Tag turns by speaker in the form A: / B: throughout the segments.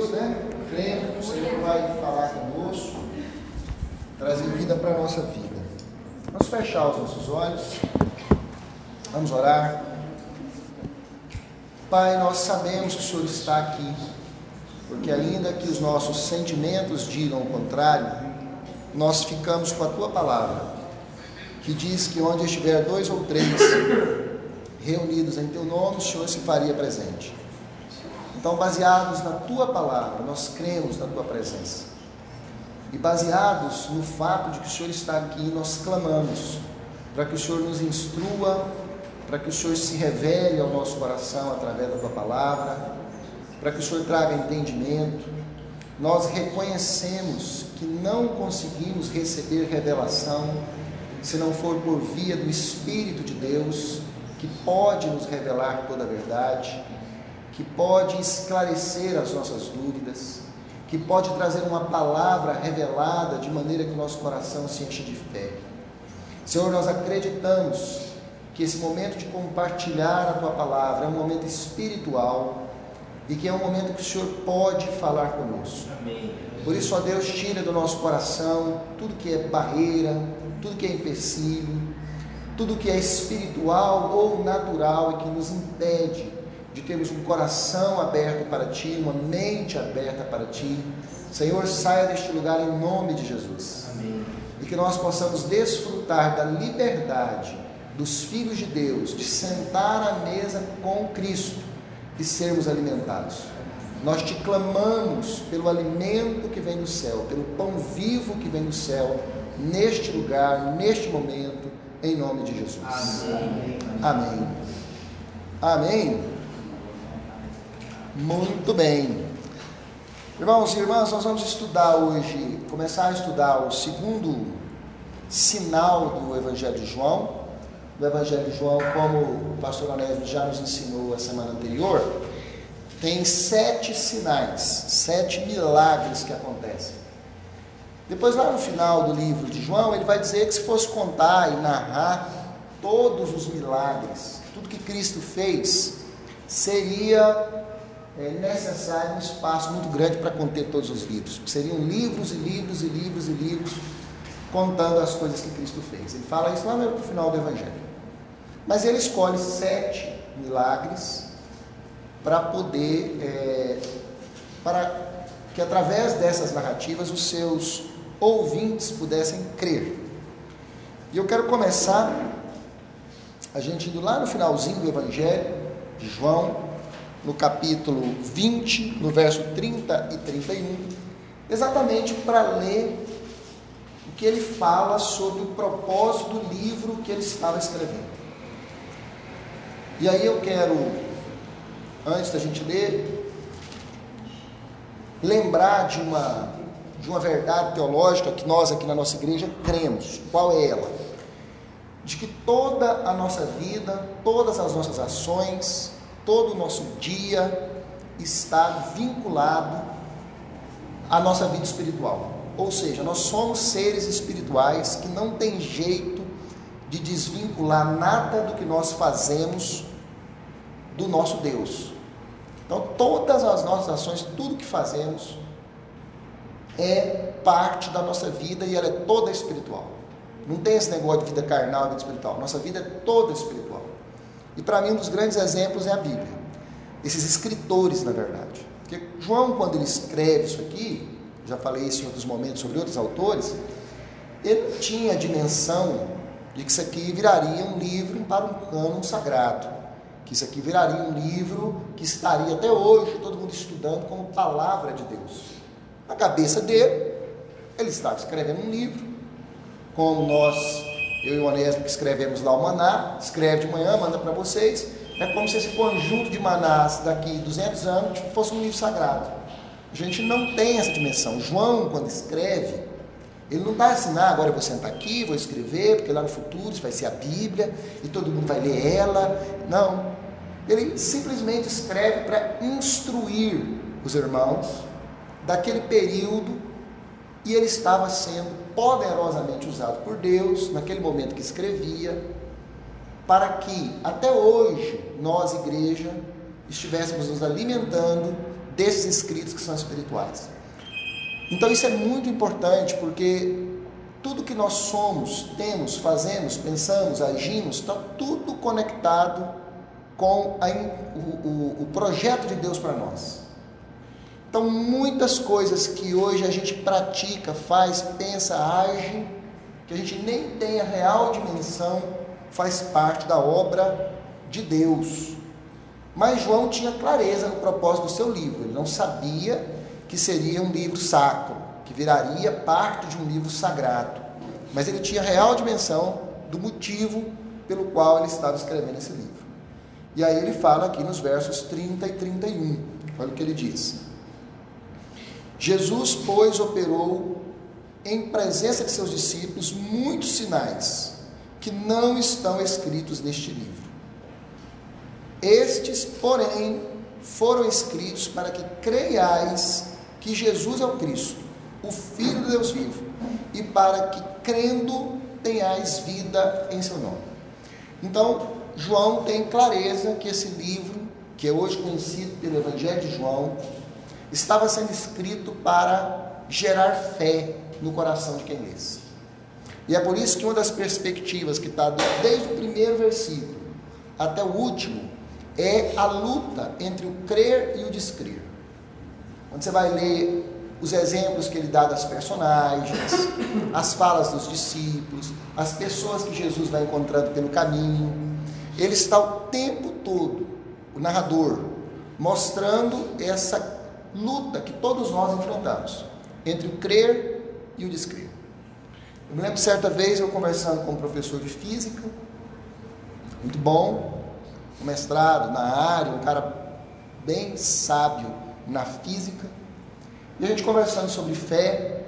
A: né? Crendo que o Senhor vai falar conosco, trazer vida para a nossa vida. Vamos fechar os nossos olhos, vamos orar. Pai, nós sabemos que o Senhor está aqui, porque ainda que os nossos sentimentos digam o contrário, nós ficamos com a tua palavra, que diz que onde estiver dois ou três reunidos em teu nome, o Senhor se faria presente. Então, baseados na tua palavra, nós cremos na tua presença. E baseados no fato de que o Senhor está aqui, nós clamamos para que o Senhor nos instrua, para que o Senhor se revele ao nosso coração através da tua palavra, para que o Senhor traga entendimento. Nós reconhecemos que não conseguimos receber revelação se não for por via do Espírito de Deus, que pode nos revelar toda a verdade que pode esclarecer as nossas dúvidas, que pode trazer uma palavra revelada de maneira que o nosso coração se enche de fé. Senhor, nós acreditamos que esse momento de compartilhar a tua palavra é um momento espiritual e que é um momento que o Senhor pode falar conosco. Amém. Por isso, ó Deus, tira do nosso coração tudo que é barreira, tudo que é empecilho, tudo que é espiritual ou natural e que nos impede de termos um coração aberto para Ti, uma mente aberta para Ti. Senhor, saia deste lugar em nome de Jesus. Amém. E que nós possamos desfrutar da liberdade dos filhos de Deus de sentar à mesa com Cristo e sermos alimentados. Nós te clamamos pelo alimento que vem do céu, pelo pão vivo que vem do céu, neste lugar, neste momento, em nome de Jesus. Amém. Amém. Amém. Muito bem. Irmãos e irmãs, nós vamos estudar hoje, começar a estudar o segundo sinal do Evangelho de João. Do Evangelho de João, como o pastor Onésio já nos ensinou a semana anterior, tem sete sinais, sete milagres que acontecem. Depois, lá no final do livro de João, ele vai dizer que se fosse contar e narrar todos os milagres, tudo que Cristo fez, seria é necessário um espaço muito grande para conter todos os livros. Seriam livros e livros e livros e livros contando as coisas que Cristo fez. Ele fala isso lá no final do Evangelho. Mas ele escolhe sete milagres para poder, é, para que através dessas narrativas os seus ouvintes pudessem crer. E eu quero começar a gente indo lá no finalzinho do Evangelho de João, no capítulo 20, no verso 30 e 31, exatamente para ler o que ele fala sobre o propósito do livro que ele estava escrevendo. E aí eu quero, antes da gente ler, lembrar de uma, de uma verdade teológica que nós aqui na nossa igreja cremos. Qual é ela? De que toda a nossa vida, todas as nossas ações, todo o nosso dia está vinculado à nossa vida espiritual. Ou seja, nós somos seres espirituais que não tem jeito de desvincular nada do que nós fazemos do nosso Deus. Então, todas as nossas ações, tudo que fazemos, é parte da nossa vida e ela é toda espiritual. Não tem esse negócio de vida carnal e vida espiritual. Nossa vida é toda espiritual. E para mim, um dos grandes exemplos é a Bíblia. Esses escritores, na verdade. Porque João, quando ele escreve isso aqui, já falei isso em outros momentos sobre outros autores, ele tinha a dimensão de que isso aqui viraria um livro para um cânon sagrado. Que isso aqui viraria um livro que estaria até hoje todo mundo estudando como palavra de Deus. Na cabeça dele, ele estava escrevendo um livro, como nós eu e o Onésimo que escrevemos lá o maná, escreve de manhã, manda para vocês. É como se esse conjunto de manás daqui 200 anos fosse um livro sagrado. A gente não tem essa dimensão. João, quando escreve, ele não vai ensinar, agora eu vou sentar aqui, vou escrever, porque lá no futuro isso vai ser a Bíblia e todo mundo vai ler ela. Não. Ele simplesmente escreve para instruir os irmãos daquele período e ele estava sendo poderosamente usado por Deus naquele momento que escrevia, para que até hoje nós, igreja, estivéssemos nos alimentando desses escritos que são espirituais. Então isso é muito importante porque tudo que nós somos, temos, fazemos, pensamos, agimos, está tudo conectado com a, o, o, o projeto de Deus para nós. Então, muitas coisas que hoje a gente pratica, faz, pensa, age, que a gente nem tem a real dimensão, faz parte da obra de Deus. Mas João tinha clareza no propósito do seu livro, ele não sabia que seria um livro sacro, que viraria parte de um livro sagrado. Mas ele tinha real dimensão do motivo pelo qual ele estava escrevendo esse livro. E aí ele fala aqui nos versos 30 e 31. Olha o que ele diz. Jesus, pois, operou em presença de seus discípulos muitos sinais que não estão escritos neste livro. Estes, porém, foram escritos para que creiais que Jesus é o Cristo, o Filho de Deus vivo, e para que, crendo, tenhais vida em seu nome. Então, João tem clareza que esse livro, que é hoje conhecido pelo Evangelho de João, estava sendo escrito para gerar fé no coração de quem lê. E é por isso que uma das perspectivas que está desde o primeiro versículo até o último é a luta entre o crer e o descrer. Quando você vai ler os exemplos que ele dá das personagens, as falas dos discípulos, as pessoas que Jesus vai encontrando pelo caminho, ele está o tempo todo, o narrador, mostrando essa luta que todos nós enfrentamos entre o crer e o descrer. Eu me lembro certa vez eu conversando com um professor de física, muito bom, um mestrado na área, um cara bem sábio na física, e a gente conversando sobre fé,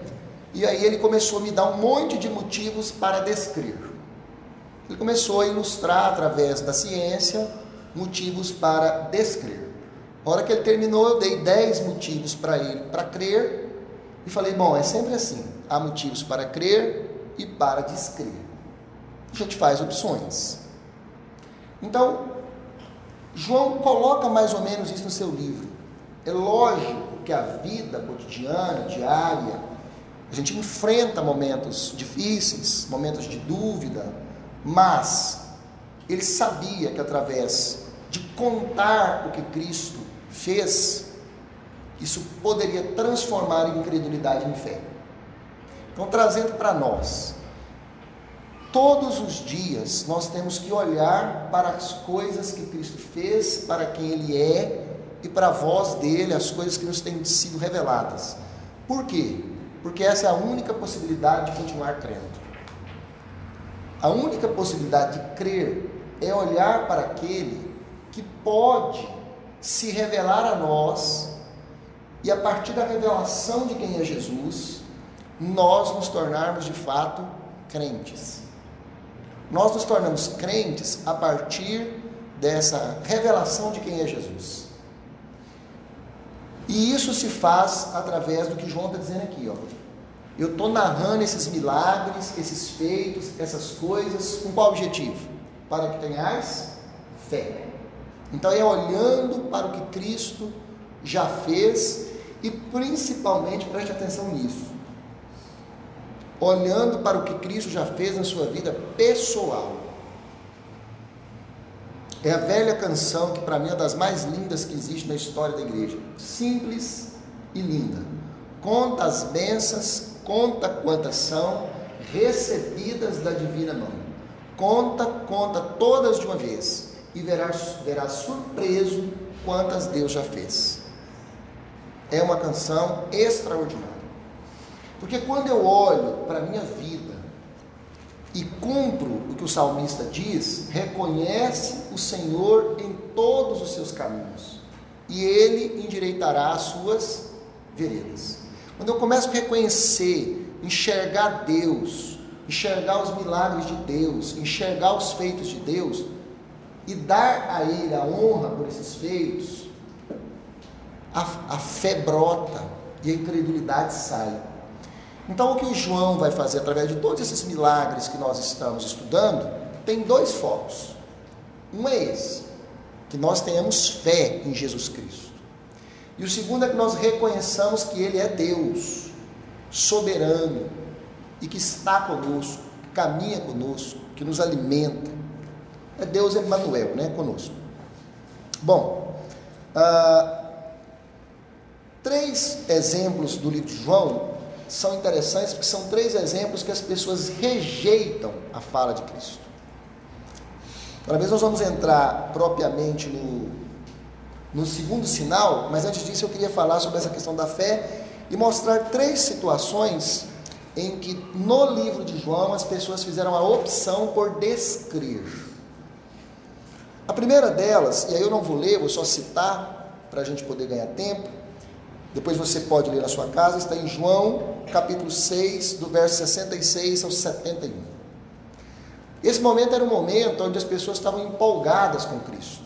A: e aí ele começou a me dar um monte de motivos para descrer. Ele começou a ilustrar através da ciência motivos para descrer. A hora que ele terminou, eu dei 10 motivos para ele para crer e falei: bom, é sempre assim: há motivos para crer e para descrer. A gente faz opções. Então, João coloca mais ou menos isso no seu livro. É lógico que a vida cotidiana, diária, a gente enfrenta momentos difíceis, momentos de dúvida, mas ele sabia que através de contar o que Cristo fez, isso poderia transformar incredulidade em fé. Então, trazendo para nós, todos os dias nós temos que olhar para as coisas que Cristo fez, para quem Ele é e para a voz dele, as coisas que nos têm sido reveladas. Por quê? Porque essa é a única possibilidade de continuar crendo. A única possibilidade de crer é olhar para aquele que pode se revelar a nós e a partir da revelação de quem é Jesus, nós nos tornarmos de fato crentes. Nós nos tornamos crentes a partir dessa revelação de quem é Jesus. E isso se faz através do que João está dizendo aqui, ó. Eu estou narrando esses milagres, esses feitos, essas coisas, com qual objetivo? Para que tenhais fé. Então é olhando para o que Cristo já fez e principalmente preste atenção nisso. Olhando para o que Cristo já fez na sua vida pessoal. É a velha canção que para mim é das mais lindas que existe na história da igreja. Simples e linda. Conta as bênçãos, conta quantas são recebidas da divina mão. Conta, conta todas de uma vez e verás, verás surpreso quantas Deus já fez. É uma canção extraordinária. Porque quando eu olho para a minha vida e cumpro o que o salmista diz, reconhece o Senhor em todos os seus caminhos e ele endireitará as suas veredas. Quando eu começo a reconhecer, enxergar Deus, enxergar os milagres de Deus, enxergar os feitos de Deus, e dar a Ele a honra por esses feitos, a, a fé brota e a incredulidade sai. Então, o que João vai fazer através de todos esses milagres que nós estamos estudando, tem dois focos. Um é esse, que nós tenhamos fé em Jesus Cristo. E o segundo é que nós reconheçamos que Ele é Deus, soberano, e que está conosco, que caminha conosco, que nos alimenta. É Deus Emmanuel, né, conosco. Bom, ah, três exemplos do livro de João são interessantes, porque são três exemplos que as pessoas rejeitam a fala de Cristo. Uma vez nós vamos entrar propriamente no, no segundo sinal, mas antes disso eu queria falar sobre essa questão da fé e mostrar três situações em que no livro de João as pessoas fizeram a opção por descrer. A primeira delas, e aí eu não vou ler, vou só citar para a gente poder ganhar tempo. Depois você pode ler na sua casa, está em João, capítulo 6, do verso 66 ao 71. Esse momento era um momento onde as pessoas estavam empolgadas com Cristo.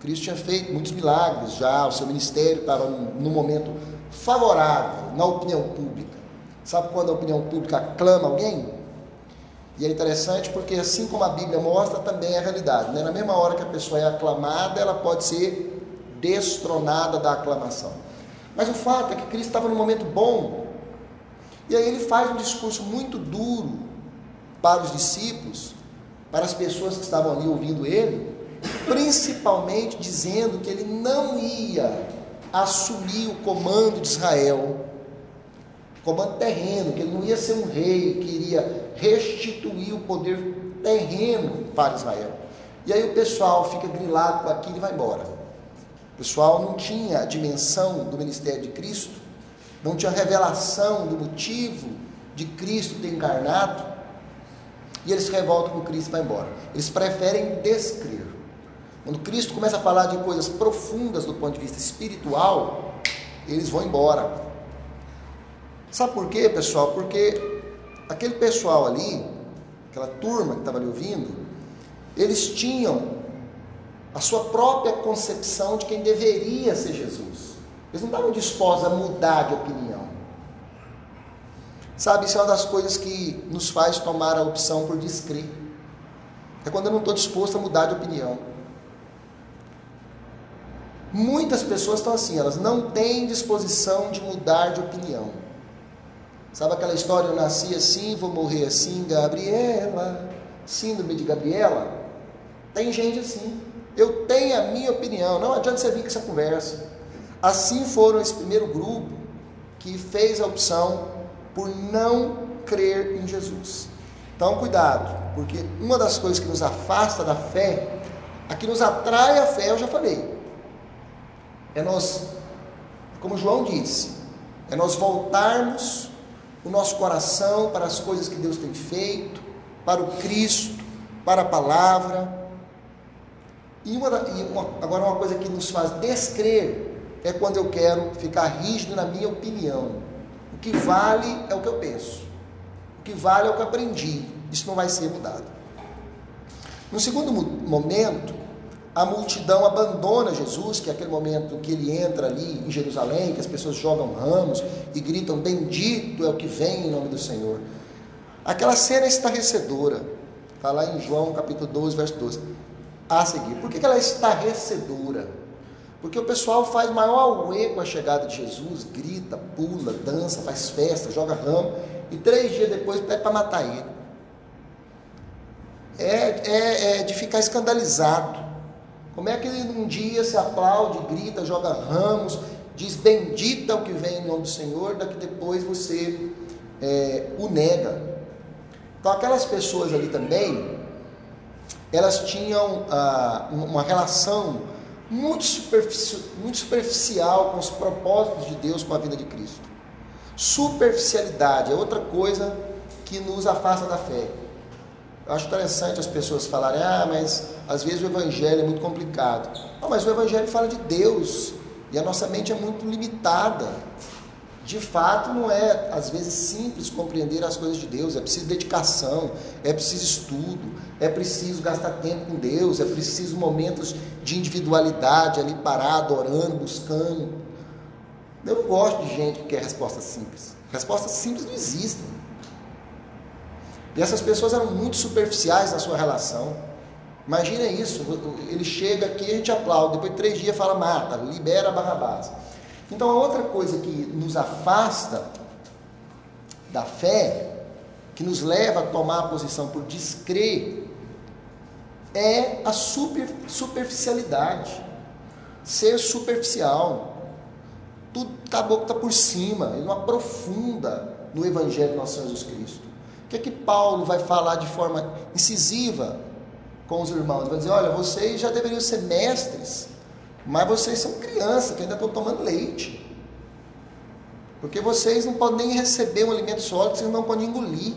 A: Cristo tinha feito muitos milagres já, o seu ministério estava num momento favorável na opinião pública. Sabe quando a opinião pública aclama alguém? E é interessante porque, assim como a Bíblia mostra, também é a realidade. Né? Na mesma hora que a pessoa é aclamada, ela pode ser destronada da aclamação. Mas o fato é que Cristo estava num momento bom. E aí ele faz um discurso muito duro para os discípulos, para as pessoas que estavam ali ouvindo ele, principalmente dizendo que ele não ia assumir o comando de Israel comando terreno, que ele não ia ser um rei, que iria restituir o poder terreno para Israel. E aí o pessoal fica grilado com aquilo e vai embora. O pessoal não tinha a dimensão do ministério de Cristo, não tinha revelação do motivo de Cristo ter encarnado, e eles se revoltam com Cristo e vai embora. Eles preferem descrer. Quando Cristo começa a falar de coisas profundas do ponto de vista espiritual, eles vão embora. Sabe por quê, pessoal? Porque aquele pessoal ali, aquela turma que estava ali ouvindo, eles tinham a sua própria concepção de quem deveria ser Jesus. Eles não estavam dispostos a mudar de opinião. Sabe, isso é uma das coisas que nos faz tomar a opção por descrer. É quando eu não estou disposto a mudar de opinião. Muitas pessoas estão assim, elas não têm disposição de mudar de opinião. Sabe aquela história, eu nasci assim, vou morrer assim, Gabriela, síndrome de Gabriela? Tem gente assim. Eu tenho a minha opinião, não adianta você vir com essa conversa. Assim foram esse primeiro grupo que fez a opção por não crer em Jesus. Então, cuidado, porque uma das coisas que nos afasta da fé, a que nos atrai a fé, eu já falei, é nós, como João disse, é nós voltarmos o nosso coração para as coisas que Deus tem feito, para o Cristo, para a palavra. E, uma, e uma, agora uma coisa que nos faz descrer é quando eu quero ficar rígido na minha opinião. O que vale é o que eu penso. O que vale é o que aprendi. Isso não vai ser mudado. No segundo momento, a multidão abandona Jesus, que é aquele momento que ele entra ali em Jerusalém, que as pessoas jogam ramos e gritam: Bendito é o que vem em nome do Senhor. Aquela cena é estarrecedora, está lá em João capítulo 12, verso 12. A seguir, por que ela é estarrecedora? Porque o pessoal faz maior auê com a chegada de Jesus, grita, pula, dança, faz festa, joga ramo, e três dias depois pede para matar ele. É, é, é de ficar escandalizado. Como é que ele um dia se aplaude, grita, joga ramos, diz bendita o que vem em nome do Senhor, daqui depois você é, o nega. Então aquelas pessoas ali também, elas tinham ah, uma relação muito, muito superficial com os propósitos de Deus com a vida de Cristo. Superficialidade é outra coisa que nos afasta da fé. Eu acho interessante as pessoas falarem, ah, mas às vezes o evangelho é muito complicado. Não, mas o evangelho fala de Deus e a nossa mente é muito limitada. De fato, não é às vezes simples compreender as coisas de Deus, é preciso dedicação, é preciso estudo, é preciso gastar tempo com Deus, é preciso momentos de individualidade ali parado, orando, buscando. Eu não gosto de gente que quer respostas simples. Respostas simples não existem. E essas pessoas eram muito superficiais na sua relação. Imagina isso, ele chega aqui, a gente aplaude, depois de três dias fala, mata, libera Barrabás. Então a outra coisa que nos afasta da fé, que nos leva a tomar a posição por descrer, é a super, superficialidade. Ser superficial. Tudo tá, tá por cima, ele não aprofunda no Evangelho de nosso Senhor Jesus Cristo. Que é que Paulo vai falar de forma incisiva com os irmãos? Vai dizer: olha, vocês já deveriam ser mestres, mas vocês são crianças que ainda estão tomando leite. Porque vocês não podem nem receber um alimento sólido, vocês não podem engolir.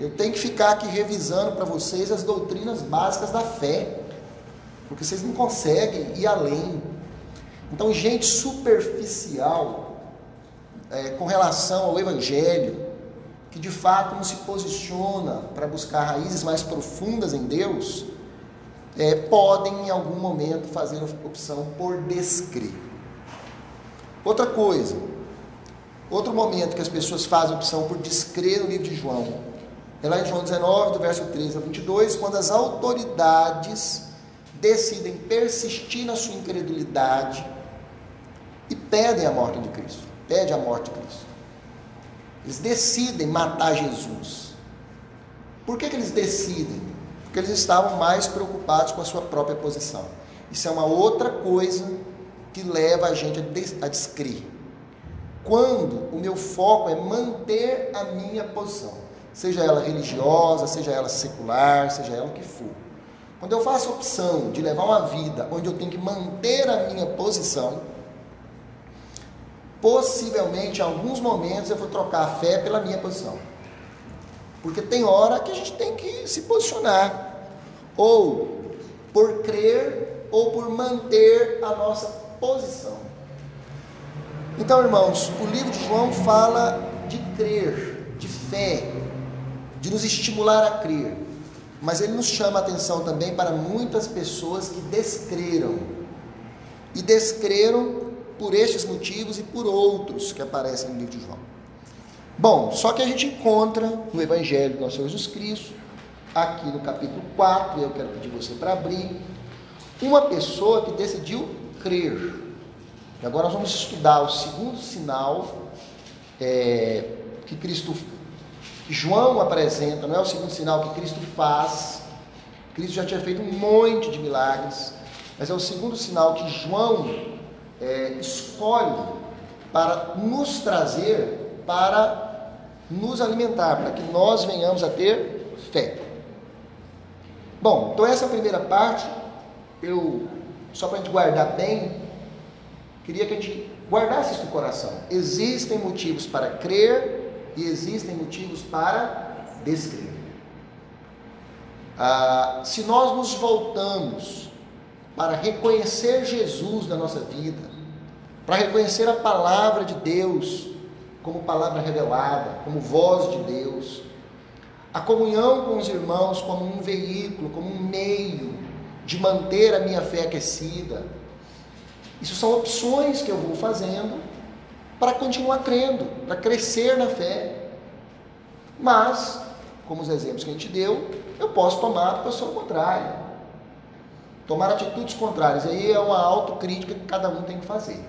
A: Eu tenho que ficar aqui revisando para vocês as doutrinas básicas da fé, porque vocês não conseguem ir além. Então, gente superficial é, com relação ao Evangelho, que de fato não se posiciona para buscar raízes mais profundas em Deus, é, podem em algum momento fazer opção por descrer. Outra coisa, outro momento que as pessoas fazem opção por descrer no livro de João, é lá em João 19, do verso 13 a 22, quando as autoridades decidem persistir na sua incredulidade e pedem a morte de Cristo, pedem a morte de Cristo. Eles decidem matar Jesus. Por que, que eles decidem? Porque eles estavam mais preocupados com a sua própria posição. Isso é uma outra coisa que leva a gente a descrer. Quando o meu foco é manter a minha posição, seja ela religiosa, seja ela secular, seja ela o que for. Quando eu faço a opção de levar uma vida onde eu tenho que manter a minha posição, possivelmente em alguns momentos eu vou trocar a fé pela minha posição. Porque tem hora que a gente tem que se posicionar, ou por crer, ou por manter a nossa posição. Então, irmãos, o livro de João fala de crer, de fé, de nos estimular a crer. Mas ele nos chama a atenção também para muitas pessoas que descreram. E descreram por estes motivos e por outros que aparecem no livro de João. Bom, só que a gente encontra no Evangelho do nosso Senhor Jesus Cristo, aqui no capítulo 4, eu quero pedir você para abrir, uma pessoa que decidiu crer. E agora nós vamos estudar o segundo sinal é, que Cristo, que João apresenta, não é o segundo sinal que Cristo faz. Cristo já tinha feito um monte de milagres, mas é o segundo sinal que João é, escolhe para nos trazer, para nos alimentar, para que nós venhamos a ter fé. Bom, então essa primeira parte, eu, só para a gente guardar bem, queria que a gente guardasse isso no coração. Existem motivos para crer e existem motivos para descrer. Ah, se nós nos voltamos para reconhecer Jesus na nossa vida, para reconhecer a palavra de Deus como palavra revelada, como voz de Deus, a comunhão com os irmãos como um veículo, como um meio de manter a minha fé aquecida. Isso são opções que eu vou fazendo para continuar crendo, para crescer na fé. Mas, como os exemplos que a gente deu, eu posso tomar a posição contrária tomar atitudes contrárias. Aí é uma autocrítica que cada um tem que fazer.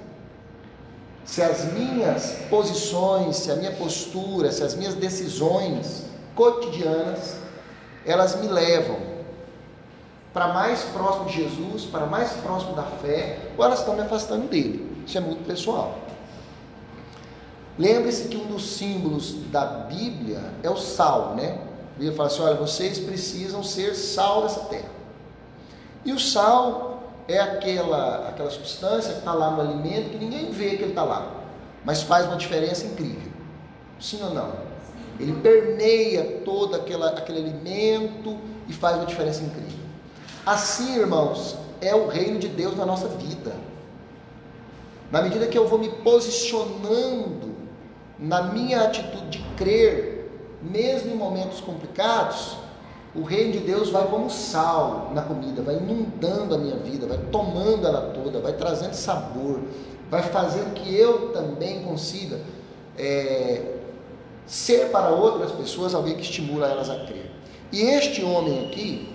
A: Se as minhas posições, se a minha postura, se as minhas decisões cotidianas, elas me levam para mais próximo de Jesus, para mais próximo da fé, ou elas estão me afastando dele. Isso é muito pessoal. Lembre-se que um dos símbolos da Bíblia é o sal, né? A Bíblia fala assim: olha, vocês precisam ser sal dessa terra. E o sal é aquela, aquela substância que está lá no alimento que ninguém vê que ele está lá, mas faz uma diferença incrível. Sim ou não? Ele permeia todo aquela, aquele alimento e faz uma diferença incrível. Assim, irmãos, é o reino de Deus na nossa vida. Na medida que eu vou me posicionando na minha atitude de crer, mesmo em momentos complicados, o reino de Deus vai como sal na comida, vai inundando a minha vida, vai tomando ela toda, vai trazendo sabor, vai fazendo que eu também consiga é, ser para outras pessoas alguém que estimula elas a crer. E este homem aqui,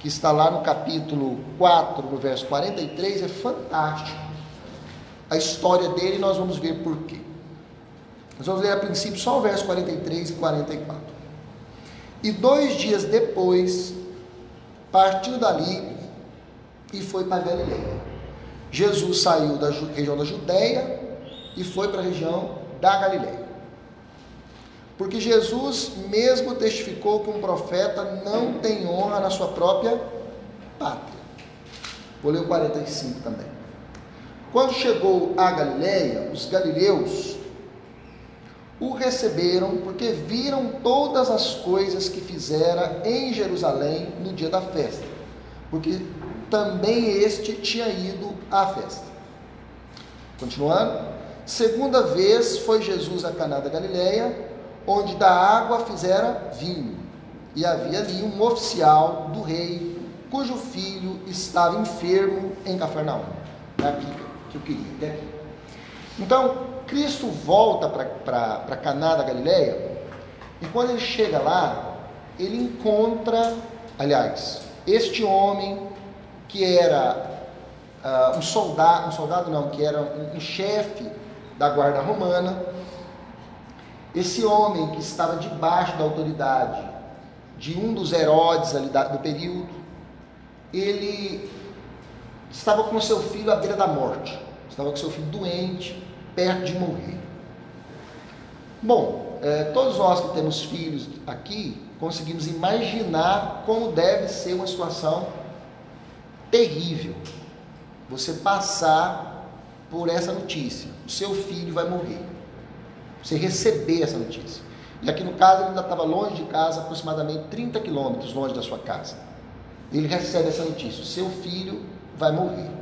A: que está lá no capítulo 4, no verso 43, é fantástico. A história dele, nós vamos ver por quê. Nós vamos ler a princípio só o verso 43 e 44. E dois dias depois, partiu dali e foi para Galileia. Jesus saiu da região da Judéia e foi para a região da Galileia. Porque Jesus mesmo testificou que um profeta não tem honra na sua própria pátria. Vou ler o 45 também. Quando chegou a Galileia, os galileus o receberam porque viram todas as coisas que fizera em Jerusalém no dia da festa, porque também este tinha ido à festa. Continuando, segunda vez foi Jesus a Caná da Galileia, onde da água fizera vinho. E havia ali um oficial do rei, cujo filho estava enfermo em Cafarnaum. É aqui que eu queria, até aqui. Então, Cristo volta para Caná da Galileia, e quando ele chega lá, ele encontra, aliás, este homem que era uh, um soldado, um soldado não, que era um, um chefe da guarda romana, esse homem que estava debaixo da autoridade de um dos Herodes ali do período, ele estava com seu filho à beira da morte, estava com seu filho doente, perto de morrer. Bom, é, todos nós que temos filhos aqui conseguimos imaginar como deve ser uma situação terrível. Você passar por essa notícia: o seu filho vai morrer. Você receber essa notícia. E aqui no caso ele ainda estava longe de casa, aproximadamente 30 quilômetros longe da sua casa. Ele recebe essa notícia: o seu filho vai morrer.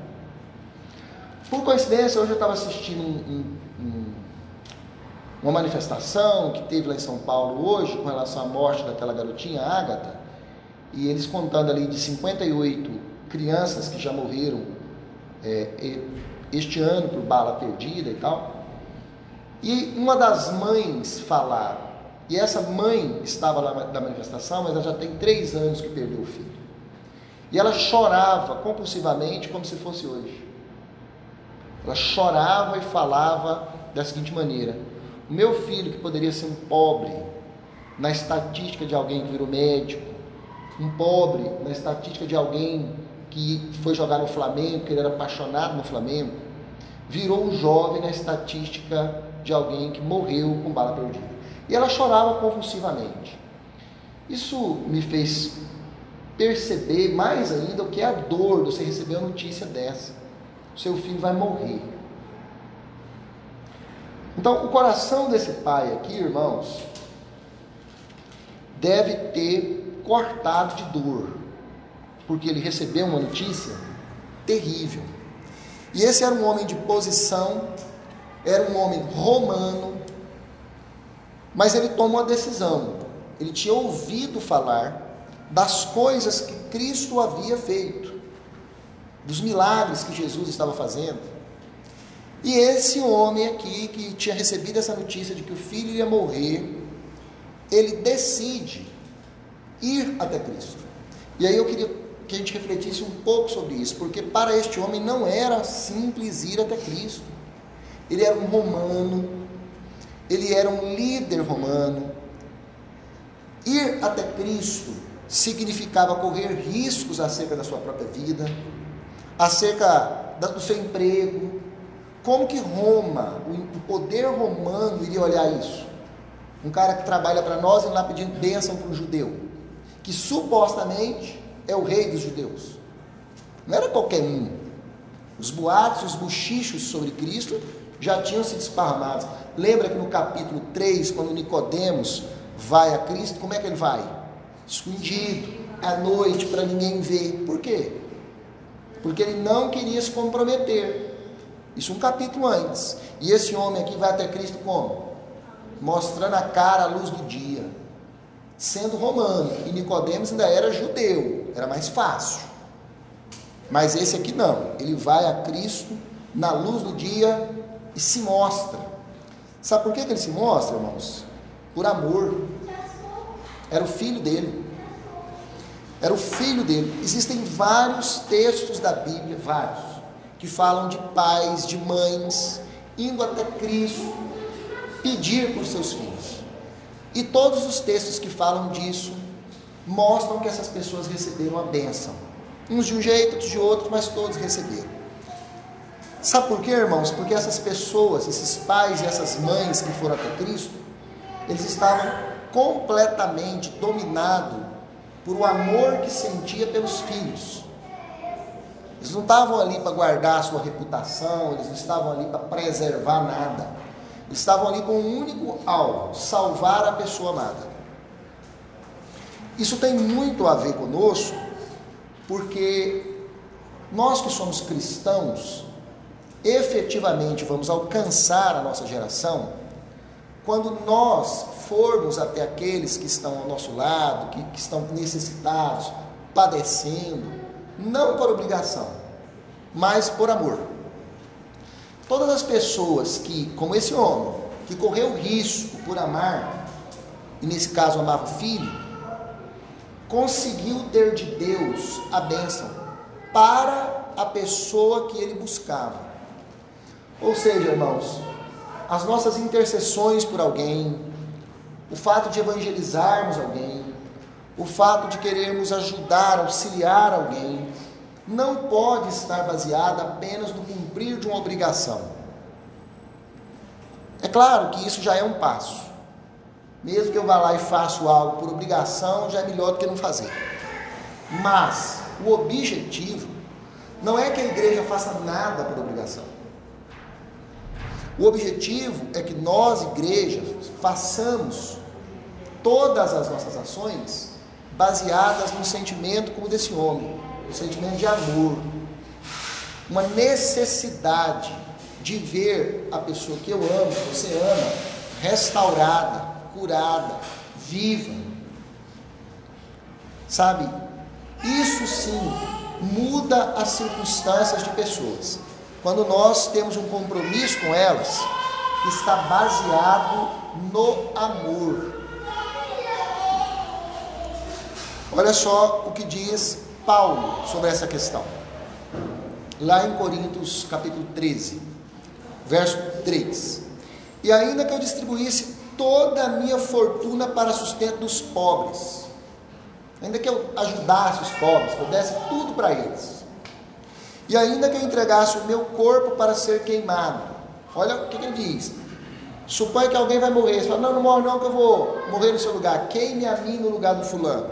A: Por coincidência, hoje eu estava assistindo um, um, uma manifestação que teve lá em São Paulo hoje com relação à morte daquela garotinha, Ágata, e eles contando ali de 58 crianças que já morreram é, este ano por bala perdida e tal. E uma das mães falar, e essa mãe estava lá na manifestação, mas ela já tem três anos que perdeu o filho. E ela chorava compulsivamente como se fosse hoje. Ela chorava e falava da seguinte maneira: O meu filho, que poderia ser um pobre, na estatística de alguém que virou médico, um pobre na estatística de alguém que foi jogar no Flamengo, que ele era apaixonado no Flamengo, virou um jovem na estatística de alguém que morreu com bala perdida. E ela chorava convulsivamente. Isso me fez perceber mais ainda o que é a dor de você receber a notícia dessa. Seu filho vai morrer. Então, o coração desse pai aqui, irmãos, deve ter cortado de dor, porque ele recebeu uma notícia terrível. E esse era um homem de posição era um homem romano, mas ele tomou uma decisão. Ele tinha ouvido falar das coisas que Cristo havia feito, dos milagres que Jesus estava fazendo. E esse homem aqui, que tinha recebido essa notícia de que o filho ia morrer, ele decide ir até Cristo. E aí eu queria que a gente refletisse um pouco sobre isso, porque para este homem não era simples ir até Cristo ele era um romano, ele era um líder romano. Ir até Cristo significava correr riscos acerca da sua própria vida, acerca do seu emprego. Como que Roma, o poder romano, iria olhar isso? Um cara que trabalha para nós e lá pedindo bênção para um judeu, que supostamente é o rei dos judeus. Não era qualquer um. Os boatos, os buchichos sobre Cristo já tinham se desparramados. Lembra que no capítulo 3, quando Nicodemos vai a Cristo, como é que ele vai? Escondido, à noite, para ninguém ver. Por quê? Porque ele não queria se comprometer. Isso um capítulo antes. E esse homem aqui vai até Cristo como? Mostrando a cara à luz do dia. Sendo romano. E Nicodemos ainda era judeu. Era mais fácil. Mas esse aqui não. Ele vai a Cristo na luz do dia e se mostra. Sabe por que, que ele se mostra, irmãos? Por amor. Era o filho dele. Era o filho dele. Existem vários textos da Bíblia, vários, que falam de pais, de mães, indo até Cristo pedir por seus filhos. E todos os textos que falam disso mostram que essas pessoas receberam a bênção. Uns de um jeito, outros de outro, mas todos receberam. Sabe por quê, irmãos? Porque essas pessoas, esses pais e essas mães que foram até Cristo, eles estavam completamente dominados por o amor que sentia pelos filhos. Eles não estavam ali para guardar a sua reputação, eles não estavam ali para preservar nada. Eles estavam ali com um único alvo: salvar a pessoa amada. Isso tem muito a ver conosco, porque nós que somos cristãos, efetivamente vamos alcançar a nossa geração quando nós formos até aqueles que estão ao nosso lado, que, que estão necessitados, padecendo, não por obrigação, mas por amor. Todas as pessoas que, como esse homem, que correu risco por amar, e nesse caso amava o filho, conseguiu ter de Deus a bênção para a pessoa que ele buscava. Ou seja, irmãos, as nossas intercessões por alguém, o fato de evangelizarmos alguém, o fato de querermos ajudar, auxiliar alguém, não pode estar baseada apenas no cumprir de uma obrigação. É claro que isso já é um passo. Mesmo que eu vá lá e faça algo por obrigação, já é melhor do que não fazer. Mas o objetivo não é que a igreja faça nada por obrigação. O objetivo é que nós, igreja, façamos todas as nossas ações baseadas no sentimento como desse homem, no sentimento de amor, uma necessidade de ver a pessoa que eu amo, que você ama, restaurada, curada, viva. Sabe? Isso sim muda as circunstâncias de pessoas quando nós temos um compromisso com elas que está baseado no amor. Olha só o que diz Paulo sobre essa questão. Lá em Coríntios capítulo 13, verso 3. E ainda que eu distribuísse toda a minha fortuna para sustento dos pobres, ainda que eu ajudasse os pobres, que eu desse tudo para eles, e ainda que eu entregasse o meu corpo para ser queimado. Olha o que ele diz. Suponha que alguém vai morrer. Você fala, não, não morre não, que eu vou morrer no seu lugar. Queime a mim no lugar do fulano.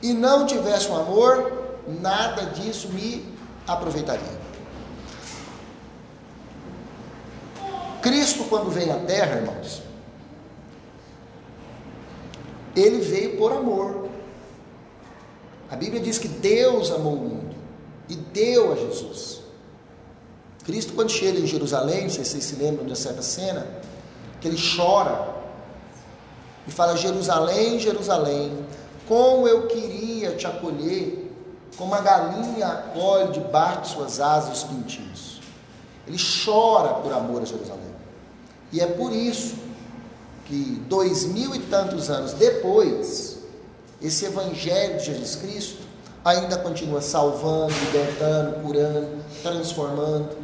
A: E não tivesse um amor, nada disso me aproveitaria. Cristo, quando veio à terra, irmãos, ele veio por amor. A Bíblia diz que Deus amou o mundo e deu a Jesus. Cristo, quando chega em Jerusalém, não sei se vocês se lembram de certa cena, que ele chora e fala: Jerusalém, Jerusalém, como eu queria te acolher, como a galinha acolhe debaixo de suas asas os pintinhos. Ele chora por amor a Jerusalém. E é por isso que dois mil e tantos anos depois, esse Evangelho de Jesus Cristo ainda continua salvando, libertando, curando, transformando,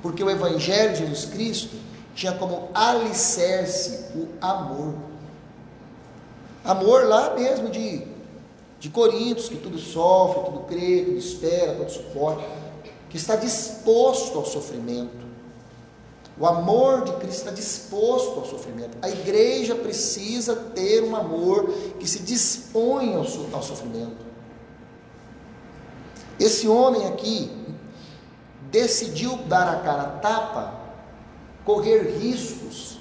A: porque o Evangelho de Jesus Cristo tinha como alicerce o amor. Amor lá mesmo de, de Coríntios, que tudo sofre, tudo crê, tudo espera, tudo suporta, que está disposto ao sofrimento. O amor de Cristo está disposto ao sofrimento. A igreja precisa ter um amor que se dispõe ao, ao sofrimento. Esse homem aqui decidiu dar a cara a tapa, correr riscos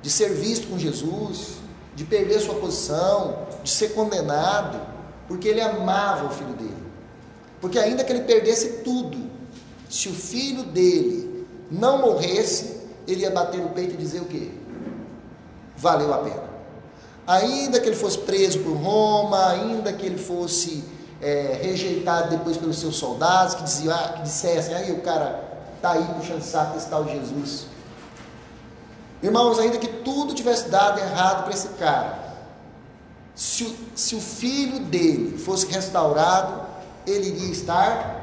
A: de ser visto com Jesus, de perder sua posição, de ser condenado, porque ele amava o filho dele. Porque ainda que ele perdesse tudo, se o filho dele não morresse, ele ia bater no peito e dizer o quê? Valeu a pena. Ainda que ele fosse preso por Roma, ainda que ele fosse é, rejeitado depois pelos seus soldados, que diziam, ah, que dissessem, aí o cara está aí puxando saco esse tal de Jesus. Irmãos, ainda que tudo tivesse dado errado para esse cara, se o, se o filho dele fosse restaurado, ele iria estar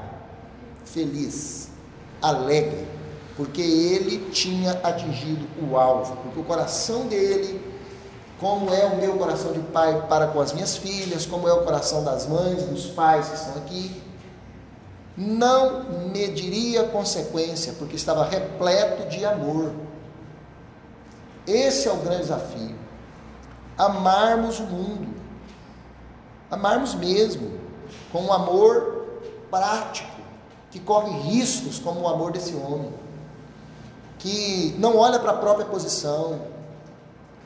A: feliz, alegre, porque ele tinha atingido o alvo, porque o coração dele, como é o meu coração de pai para com as minhas filhas, como é o coração das mães, dos pais que estão aqui, não mediria consequência, porque estava repleto de amor. Esse é o grande desafio. Amarmos o mundo. Amarmos mesmo, com um amor prático, que corre riscos, como o amor desse homem, que não olha para a própria posição,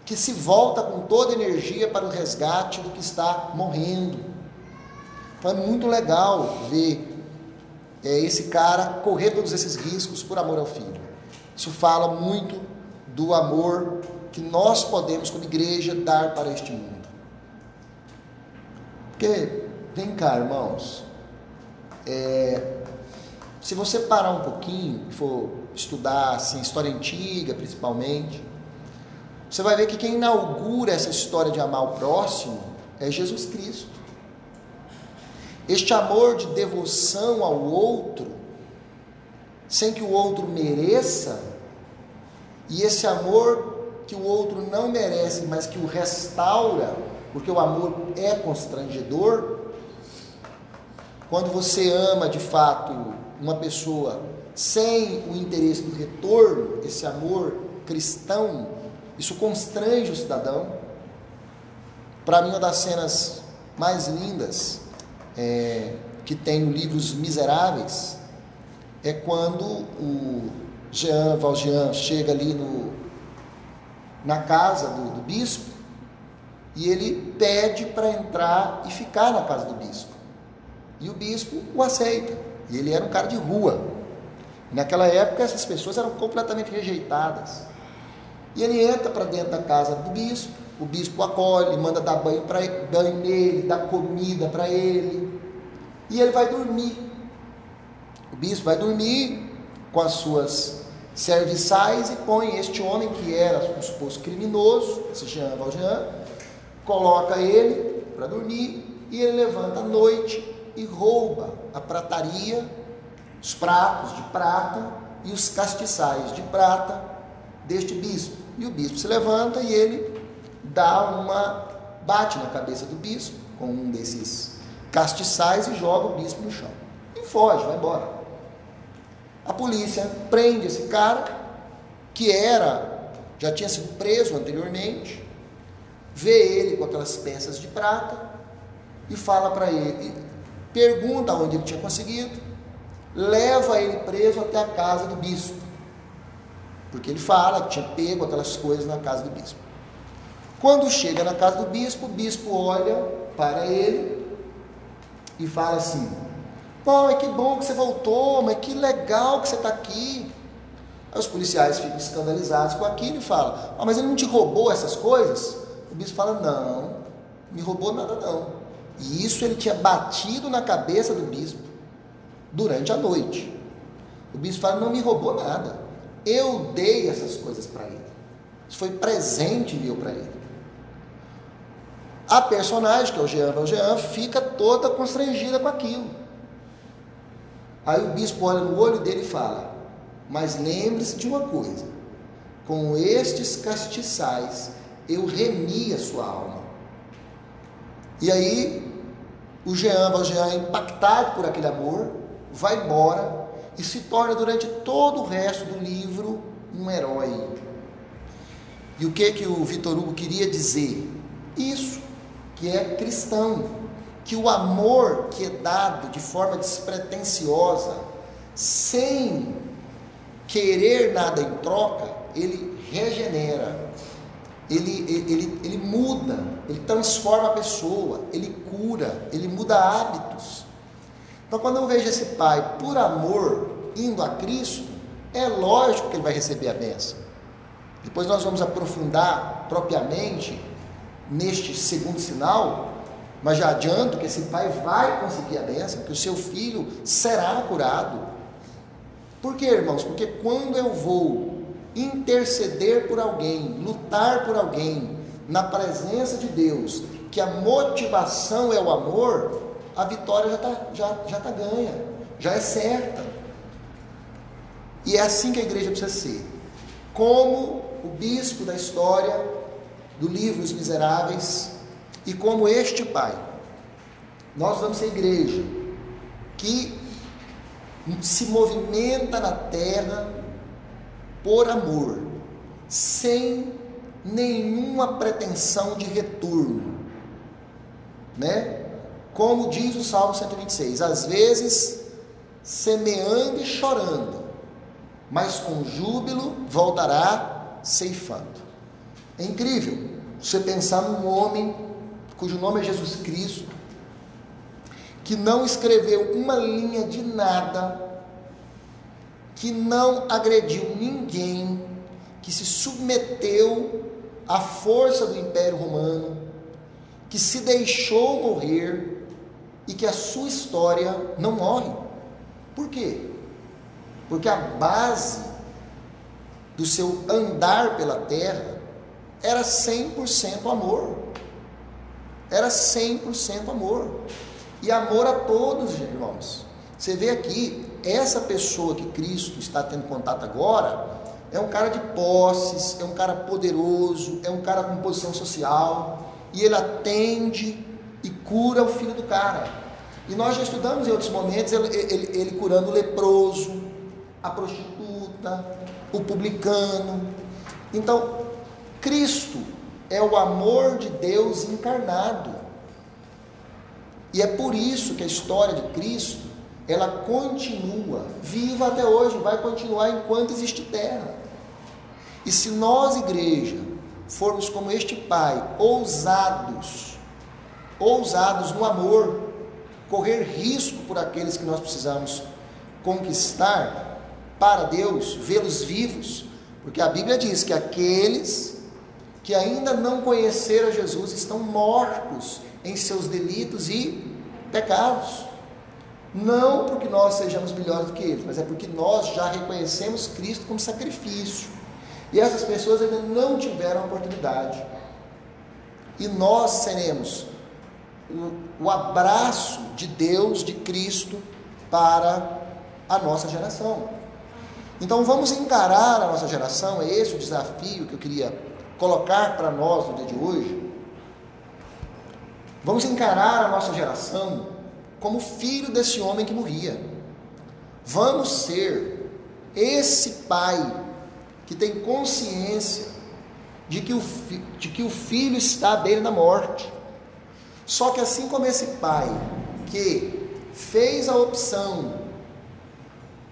A: que se volta com toda energia para o resgate do que está morrendo. Então é muito legal ver é, esse cara correr todos esses riscos por amor ao filho. Isso fala muito do amor que nós podemos, como igreja, dar para este mundo. Porque, vem cá, irmãos, é, se você parar um pouquinho e for estudar assim, história antiga, principalmente, você vai ver que quem inaugura essa história de amar o próximo é Jesus Cristo. Este amor de devoção ao outro, sem que o outro mereça, e esse amor que o outro não merece, mas que o restaura, porque o amor é constrangedor. Quando você ama de fato uma pessoa sem o interesse do retorno, esse amor cristão, isso constrange o cidadão. Para mim, uma das cenas mais lindas é, que tem no livro Os Miseráveis, é quando o Jean Valjean chega ali no, na casa do, do bispo e ele pede para entrar e ficar na casa do bispo. E o bispo o aceita. E ele era um cara de rua. Naquela época, essas pessoas eram completamente rejeitadas. E ele entra para dentro da casa do bispo, o bispo acolhe, manda dar banho, pra, banho nele, dá comida para ele, e ele vai dormir. O bispo vai dormir com as suas serviçais e põe este homem que era um suposto criminoso, esse Jean Valjean, coloca ele para dormir e ele levanta à noite e rouba a prataria, os pratos de prata e os castiçais de prata deste bispo. E o bispo se levanta e ele dá uma bate na cabeça do bispo com um desses castiçais e joga o bispo no chão. E foge, vai embora. A polícia prende esse cara que era já tinha sido preso anteriormente, vê ele com aquelas peças de prata e fala para ele, pergunta onde ele tinha conseguido, leva ele preso até a casa do bispo. Porque ele fala que tinha pego aquelas coisas na casa do bispo. Quando chega na casa do bispo, o bispo olha para ele e fala assim: Pô, que bom que você voltou, mas que legal que você está aqui. Aí os policiais ficam escandalizados com aquilo e falam: ah, Mas ele não te roubou essas coisas? O bispo fala: Não, me roubou nada não. E isso ele tinha batido na cabeça do bispo durante a noite. O bispo fala: Não me roubou nada. Eu dei essas coisas para ele. Isso foi presente meu para ele. A personagem, que é o Jean Valjean, fica toda constrangida com aquilo. Aí o bispo olha no olho dele e fala: Mas lembre-se de uma coisa: com estes castiçais eu remi a sua alma. E aí o Jean Valjean, impactado por aquele amor, vai embora e se torna durante todo o resto do livro um herói. E o que que o Vitor Hugo queria dizer? Isso, que é cristão, que o amor que é dado de forma despretensiosa, sem querer nada em troca, ele regenera, ele, ele, ele muda, ele transforma a pessoa, ele cura, ele muda hábitos. Então, quando eu vejo esse pai, por amor, indo a Cristo, é lógico que ele vai receber a benção. Depois nós vamos aprofundar propriamente neste segundo sinal, mas já adianto que esse pai vai conseguir a benção, que o seu filho será curado. Por quê, irmãos? Porque quando eu vou interceder por alguém, lutar por alguém, na presença de Deus, que a motivação é o amor, a vitória já está já, já tá ganha, já é certa. E é assim que a igreja precisa ser. Como o bispo da história do livro Os Miseráveis e como este pai. Nós vamos ser igreja que se movimenta na terra por amor, sem nenhuma pretensão de retorno, né? Como diz o Salmo 126, às vezes semeando e chorando, mas com júbilo voltará ceifando. É incrível você pensar num homem cujo nome é Jesus Cristo, que não escreveu uma linha de nada, que não agrediu ninguém, que se submeteu à força do Império Romano, que se deixou morrer e que a sua história não morre. Por quê? Porque a base do seu andar pela terra era 100% amor. Era 100% amor. E amor a todos, irmãos. Você vê aqui, essa pessoa que Cristo está tendo contato agora, é um cara de posses, é um cara poderoso, é um cara com posição social, e ele atende cura o filho do cara. E nós já estudamos em outros momentos ele, ele, ele curando o leproso, a prostituta, o publicano. Então, Cristo é o amor de Deus encarnado. E é por isso que a história de Cristo, ela continua viva até hoje, vai continuar enquanto existe terra. E se nós, igreja, formos como este Pai, ousados, ousados no amor, correr risco por aqueles que nós precisamos conquistar para Deus, vê-los vivos, porque a Bíblia diz que aqueles que ainda não conheceram Jesus estão mortos em seus delitos e pecados. Não porque nós sejamos melhores do que eles, mas é porque nós já reconhecemos Cristo como sacrifício. E essas pessoas ainda não tiveram a oportunidade. E nós seremos o, abraço de Deus, de Cristo, para a nossa geração. Então vamos encarar a nossa geração, é esse o desafio que eu queria colocar para nós no dia de hoje, vamos encarar a nossa geração como filho desse homem que morria. Vamos ser esse pai que tem consciência de que o, de que o filho está à beira da morte. Só que assim como esse pai que fez a opção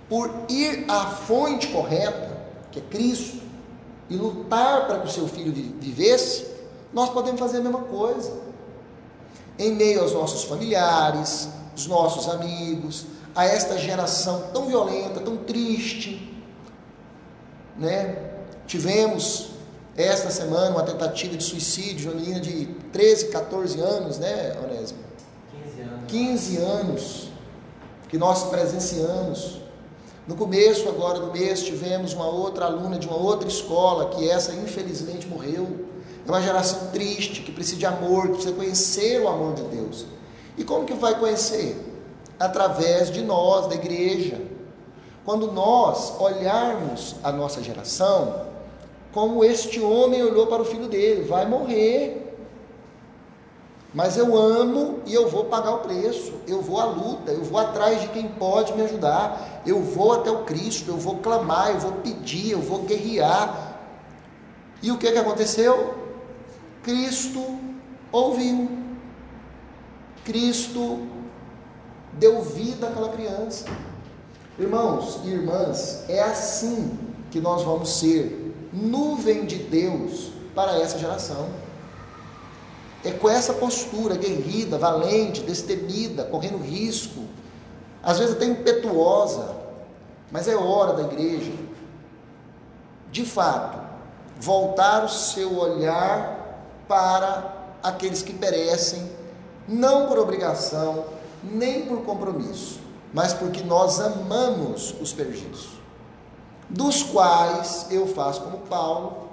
A: por ir à fonte correta, que é Cristo, e lutar para que o seu filho vivesse, nós podemos fazer a mesma coisa. Em meio aos nossos familiares, os nossos amigos, a esta geração tão violenta, tão triste, né? Tivemos esta semana uma tentativa de suicídio de uma menina de 13, 14 anos, né, Onésimo? 15 anos. 15 anos que nós presenciamos. No começo agora do mês tivemos uma outra aluna de uma outra escola que essa infelizmente morreu. É uma geração triste, que precisa de amor, que precisa conhecer o amor de Deus. E como que vai conhecer? Através de nós, da igreja. Quando nós olharmos a nossa geração, como este homem olhou para o filho dele, vai morrer, mas eu amo e eu vou pagar o preço, eu vou à luta, eu vou atrás de quem pode me ajudar, eu vou até o Cristo, eu vou clamar, eu vou pedir, eu vou guerrear. E o que, que aconteceu? Cristo ouviu, Cristo deu vida àquela criança. Irmãos e irmãs, é assim que nós vamos ser nuvem de Deus para essa geração. É com essa postura guerrida, valente, destemida, correndo risco, às vezes até impetuosa, mas é hora da igreja, de fato, voltar o seu olhar para aqueles que perecem, não por obrigação, nem por compromisso, mas porque nós amamos os perdidos, dos quais eu faço como Paulo,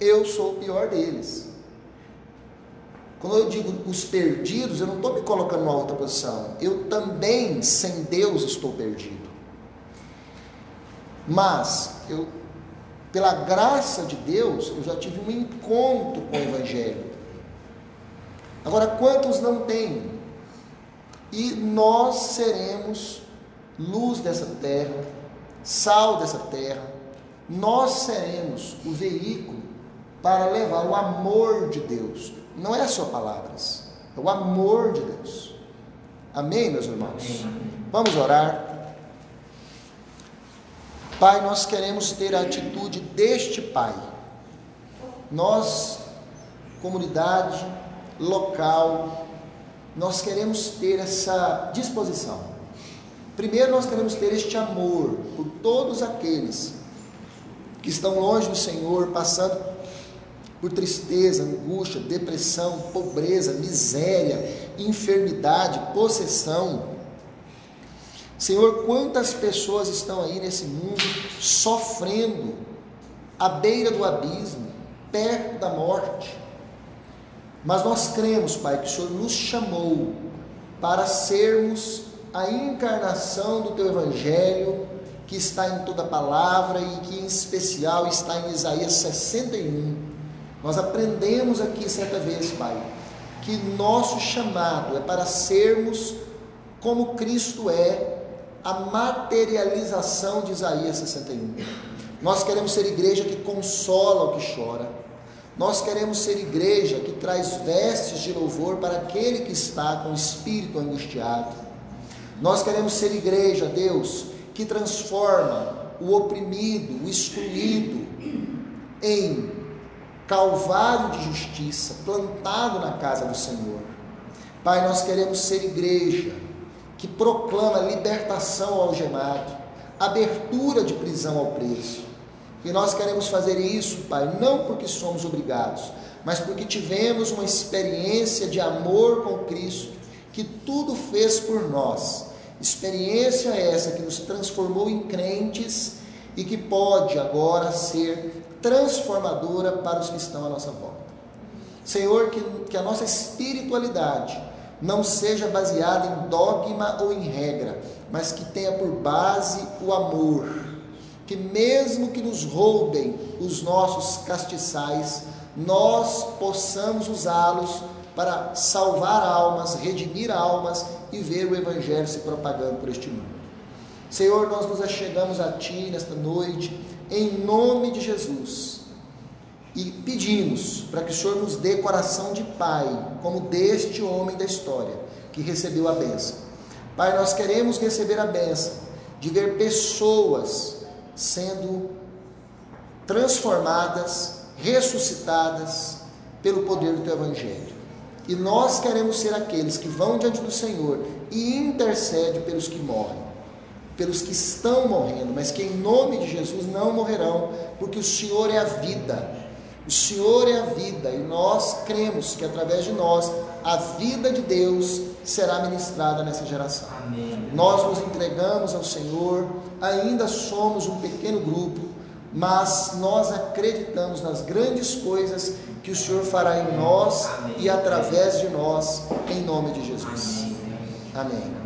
A: eu sou o pior deles. Quando eu digo os perdidos, eu não estou me colocando numa outra posição. Eu também, sem Deus, estou perdido. Mas, eu, pela graça de Deus, eu já tive um encontro com o Evangelho. Agora, quantos não têm? E nós seremos luz dessa terra, sal dessa terra, nós seremos o veículo para levar o amor de Deus. Não é só palavras, é o amor de Deus. Amém, meus irmãos? Vamos orar. Pai, nós queremos ter a atitude deste Pai. Nós, comunidade local, nós queremos ter essa disposição. Primeiro, nós queremos ter este amor por todos aqueles que estão longe do Senhor, passando por tristeza, angústia, depressão, pobreza, miséria, enfermidade, possessão. Senhor, quantas pessoas estão aí nesse mundo sofrendo à beira do abismo, perto da morte. Mas nós cremos, Pai, que o Senhor nos chamou para sermos a encarnação do Teu Evangelho, que está em toda a palavra e que em especial está em Isaías 61. Nós aprendemos aqui certa vez, Pai, que nosso chamado é para sermos como Cristo é, a materialização de Isaías 61. Nós queremos ser igreja que consola o que chora. Nós queremos ser igreja que traz vestes de louvor para aquele que está com o espírito angustiado. Nós queremos ser igreja, Deus, que transforma o oprimido, o excluído, em calvário de justiça, plantado na casa do Senhor. Pai, nós queremos ser igreja que proclama libertação ao algemado, abertura de prisão ao preso. E nós queremos fazer isso, Pai, não porque somos obrigados, mas porque tivemos uma experiência de amor com Cristo, que tudo fez por nós. Experiência essa que nos transformou em crentes e que pode agora ser transformadora para os que estão à nossa volta. Senhor, que, que a nossa espiritualidade não seja baseada em dogma ou em regra, mas que tenha por base o amor. Que mesmo que nos roubem os nossos castiçais, nós possamos usá-los para salvar almas, redimir almas e ver o Evangelho se propagando por este mundo. Senhor, nós nos achegamos a Ti nesta noite, em nome de Jesus e pedimos para que o Senhor nos dê coração de pai, como deste homem da história, que recebeu a benção. Pai, nós queremos receber a benção de ver pessoas sendo transformadas, ressuscitadas pelo poder do teu evangelho. E nós queremos ser aqueles que vão diante do Senhor e intercede pelos que morrem, pelos que estão morrendo, mas que em nome de Jesus não morrerão, porque o Senhor é a vida o Senhor é a vida e nós cremos que através de nós a vida de Deus será ministrada nessa geração. Amém. Nós nos entregamos ao Senhor, ainda somos um pequeno grupo, mas nós acreditamos nas grandes coisas que o Senhor fará em nós Amém. e através de nós, em nome de Jesus. Amém. Amém.